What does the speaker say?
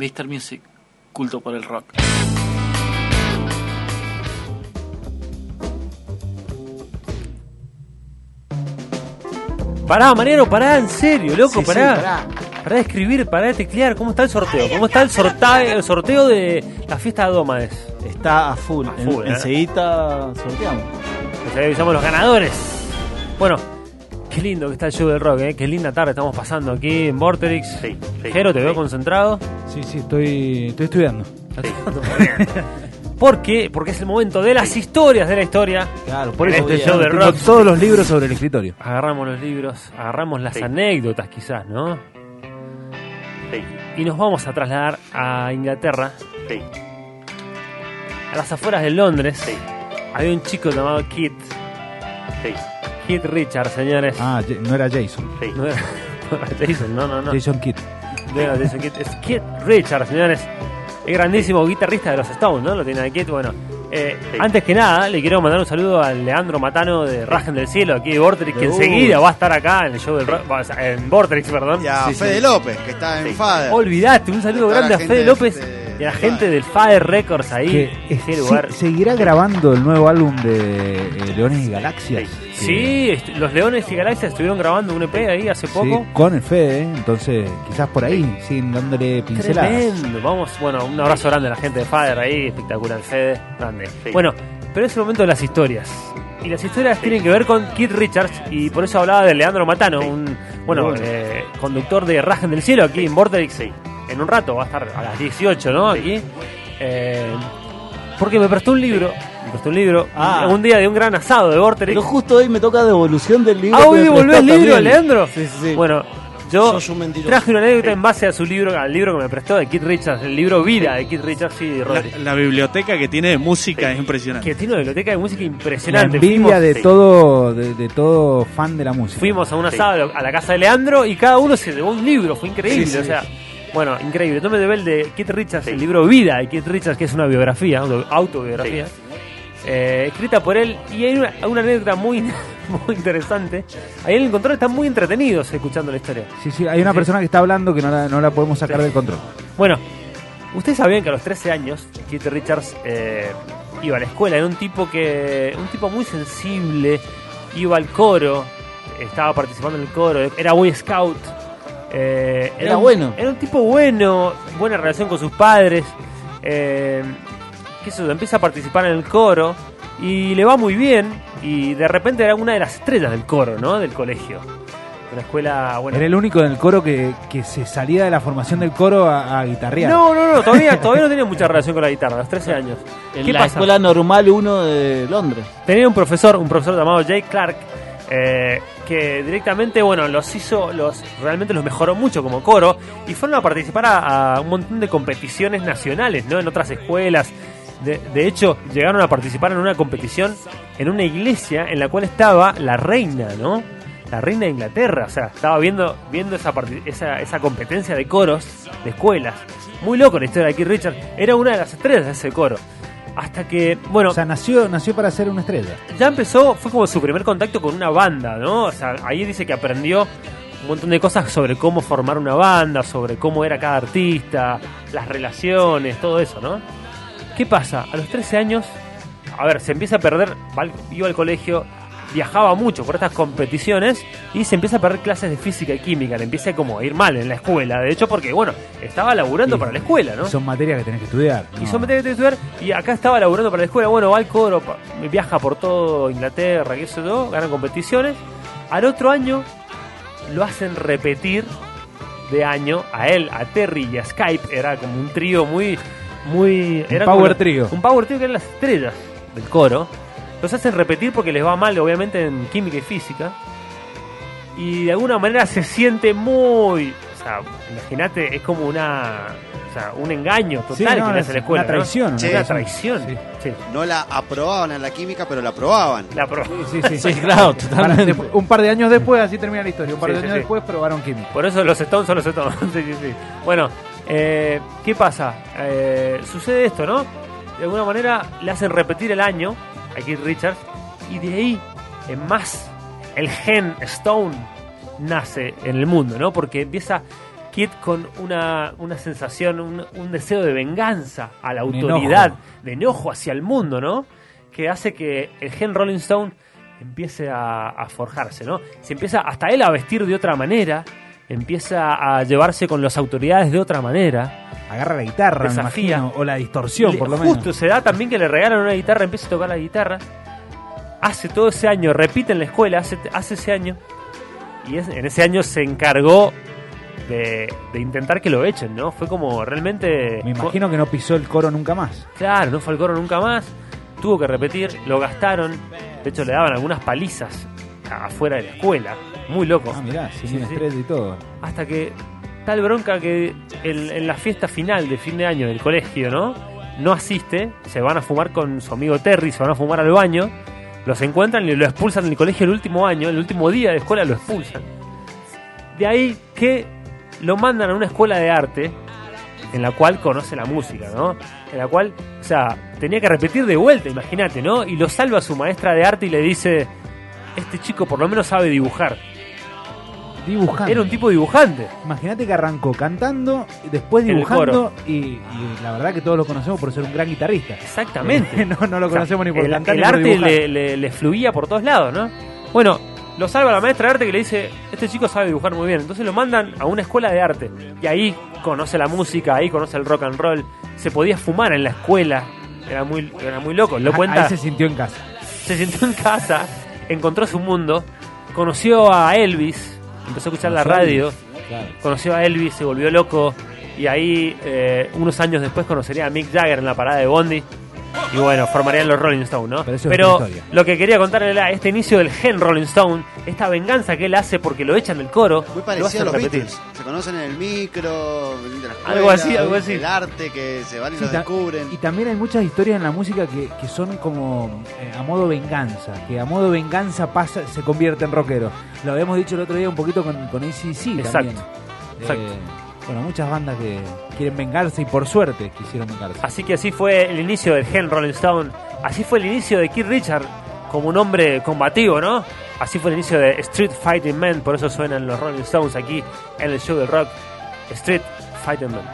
Mr. Music, culto por el rock. Pará, Mariano, pará, en serio, loco, Sí, sí, pará. pará. de escribir, pará de teclear. ¿Cómo está el sorteo? ¿Cómo está el, sorta- el sorteo de la fiesta de Dómades? Está a full. A En- ¿eh? Enseguida sorteamos. Pues ahí avisamos los ganadores. Bueno, qué lindo que está el show del rock, ¿eh? Qué linda tarde estamos pasando aquí en Vorterix. Sí, sí, Jero, te veo concentrado. Sí, sí, estoy, estoy estudiando. ¿Por qué? Porque es el momento de las historias de la historia. Claro, por En eso este show de rock. todos los libros sobre el escritorio. Agarramos los libros, agarramos las Sí. anécdotas quizás, ¿no? Sí, Y nos vamos a trasladar a Inglaterra, sí, a las afueras de Londres. sí, Había un chico llamado Kit, sí, Kit Richard, señores. Ah, no era Jason. sí. No era, no era Jason, no, no, no. Jason Kidd. No era Jason Kidd, es Kit Richard, señores. Es grandísimo guitarrista de los Stones, ¿no? Lo tiene de Kit. Bueno, eh, Sí. antes que nada, le quiero mandar un saludo al Leandro Matano de Rajen del Cielo, aquí de Vortex, que Uy. enseguida va a estar acá en el show del rock, en Vortex, perdón. Y a Sí, Fede sí. López, que está en Sí. Fader. Olvidate, un saludo grande a Fede de- López de- y a la gente Fire. del Fire Records ahí, Que, ese eh, lugar. sí, seguirá grabando el nuevo álbum de eh, Leones y Galaxias. Que- Sí, est- los Leones y Galaxias estuvieron grabando un EP ahí hace poco. sí, con el Fede, ¿eh? entonces quizás por ahí siguen dándole pinceladas. Tremendo. Vamos, bueno, un abrazo grande a la gente de Fire ahí, espectacular, Fede, grande. Sí. Bueno, pero es el momento de las historias. Y las historias tienen que ver con Kid Richards y por eso hablaba de Leandro Matano, Sí. un bueno, Bueno. eh, conductor de Rajen del Cielo aquí en Vortex. En un rato, va a estar a las 18, ¿no? Aquí. Eh, porque me prestó un libro, me prestó un libro, Ah. un día de un gran asado de Vortex. Pero justo hoy me toca devolución del libro. Ah, hoy devolvés prestó libro, también. Leandro. Sí, sí, sí. Bueno, yo un traje una anécdota en base a su libro, al libro que me prestó de Kid Richards, el libro Vida de Kid Richards y La, Rodri. la biblioteca que tiene de música es impresionante. Que tiene una biblioteca de música La impresionante. envidia fuimos, de sí. todo de, de todo fan de la música. fuimos a un Sí. asado a la casa de Leandro y cada uno se llevó un libro, fue increíble. Sí, sí. O sea, bueno, increíble. Yo me llevé el de Kid Richards, Sí. el libro Vida de Kid Richards, que es una biografía, auto- autobiografía. eh, escrita por él y hay una, una anécdota muy, muy interesante. Ahí en el control están muy entretenidos escuchando la historia. Sí, sí, hay una Sí. persona que está hablando que no la, no la podemos sacar Sí. del control. Bueno, ustedes sabían que a los 13 años Keith Richards eh, iba a la escuela, era un tipo que un tipo muy sensible, iba al coro, estaba participando en el coro, era Boy Scout. Eh, Era un- bueno. Era un tipo bueno, buena relación con sus padres. Eh, qué sé yo, empieza a participar en el coro y le va muy bien y de repente era una de las estrellas del coro, ¿no? Del colegio. Una escuela, bueno, Era el único en el coro que, que se salía de la formación del coro a, a guitarrear. No, no, no, todavía, todavía no tenía mucha relación con la guitarra, a los 13 años. En ¿Qué la pasa? escuela normal 1 de Londres. Tenía un profesor, un profesor llamado Jake Clark, eh, que directamente, bueno, los hizo, los realmente los mejoró mucho como coro y fueron a participar a, un montón de competiciones nacionales, ¿no? En otras escuelas. De, de hecho, llegaron a participar en una competición en una iglesia en la cual estaba la reina, ¿no? La reina de Inglaterra, o sea, estaba viendo, viendo esa, esa, esa competencia de coros, de escuelas. Muy loco la historia de Keith Richards. Era una de las estrellas de ese coro. Hasta que, bueno, O sea, nació, nació para ser una estrella. ya empezó, fue como su primer contacto con una banda, ¿no? O sea, ahí dice que aprendió un montón de cosas sobre cómo formar una banda, sobre cómo era cada artista, las relaciones, todo eso, ¿no? ¿Qué pasa? A los 13 años, a ver, se empieza a perder, iba al colegio, viajaba mucho por estas competiciones y se empieza a perder clases de física y química, le empieza como a ir mal en la escuela, de hecho porque, bueno, estaba laburando Sí. para la escuela, ¿no? Son materias que tenés que estudiar. Y ¿no? son materias que tenés que estudiar. Y acá estaba laburando para la escuela. Bueno, va al coro, viaja por todo Inglaterra, qué sé yo, gana competiciones. Al otro año lo hacen repetir de año a él, a Terry y a Skype. Era como un trío muy. muy Un era power trío. Un power trío que eran las estrellas del coro. Los hacen repetir porque les va mal, obviamente, en química y física. Y de alguna manera se siente muy. O sea, imagínate, es como una. O sea, un engaño total Sí, que no, le hace la escuela. una ¿no? traición. Sí. Una traición. Sí. Sí. No la aprobaban en la química, pero la aprobaban. La pro- Sí, sí, Sí, claro, totalmente. un par de años después, así termina la historia. Un par Sí, de sí, años sí. después probaron química. Por eso los Stones son los Stones. sí, sí, sí. Bueno, eh, ¿qué pasa? Eh, sucede esto, ¿no? De alguna manera le hacen repetir el año a Keith Richards y de ahí en más el gen Stone nace en el mundo, ¿no? Porque empieza Kid con una, una sensación, un, un deseo de venganza a la autoridad, enojo. de enojo hacia el mundo, ¿no? Que hace que el gen Rolling Stone empiece a, a forjarse, ¿no? Se empieza hasta él a vestir de otra manera, empieza a llevarse con las autoridades de otra manera. Agarra la guitarra, me Desafía. imagino, o la distorsión, Le- por lo menos. Justo se da también que le regalan una guitarra, empieza a tocar la guitarra. Hace todo ese año, repite en la escuela, hace, hace ese año. Y es- en ese año se encargó de, de intentar que lo echen, ¿no? Fue como realmente. Me imagino que no pisó el coro nunca más. Claro, no fue al coro nunca más. Tuvo que repetir, lo gastaron. De hecho, le daban algunas palizas afuera de la escuela. Muy loco. Ah, mirá, sin Sí, sí. estrés y todo. Hasta que tal bronca que en, en la fiesta final de fin de año del colegio, ¿no? No asiste, se van a fumar con su amigo Terry, se van a fumar al baño, los encuentran y lo expulsan del colegio el último año, el último día de escuela lo expulsan. De ahí que lo mandan a una escuela de arte en la cual conoce la música, ¿no? En la cual, o sea, tenía que repetir de vuelta, imagínate, ¿no? Y lo salva su maestra de arte y le dice, este chico por lo menos sabe dibujar. Era un tipo dibujante. Imagínate que arrancó cantando, después dibujando y, y la verdad que todos lo conocemos por ser un gran guitarrista. Exactamente. no, no lo O sea, conocemos ni por el, cantar el ni por arte le, le- le fluía por todos lados, ¿no? Bueno, lo salva la maestra de arte que le dice, este chico sabe dibujar muy bien. Entonces lo mandan a una escuela de arte. Y ahí conoce la música, ahí conoce el rock and roll. Se podía fumar en la escuela. Era muy, era muy loco. Lo cuenta, Ahí se sintió en casa. se sentó en casa, encontró su mundo, conoció a Elvis, empezó a escuchar la Conoció a radio, Claro. conoció a Elvis, se volvió loco y ahí eh, unos años después conocería a Mick Jagger en la parada de Bondi y bueno, formarían los Rolling Stones, ¿no? Pero lo que quería contarle era este inicio del gen Rolling Stone, esta venganza que él hace porque lo echan del coro, Muy lo parecido hacen a los repetir. Beatles. Se conocen en el micro, de la escuela, Algo así, algo así. El arte que se van y Sí, lo descubren. Y también hay muchas historias en la música que, que son como eh, a modo venganza, que a modo venganza pasa, se convierte en rockero. Lo habíamos dicho el otro día un poquito con, con ACC Exacto, también. exacto. Eh, bueno, muchas bandas que quieren vengarse y por suerte quisieron vengarse. Así que así fue el inicio del gen Rolling Stone, así fue el inicio de Keith Richard como un hombre combativo, ¿no? Así fue el inicio de Street Fighting Man, por eso suenan los Rolling Stones aquí en el show del rock, Street Fighting Man.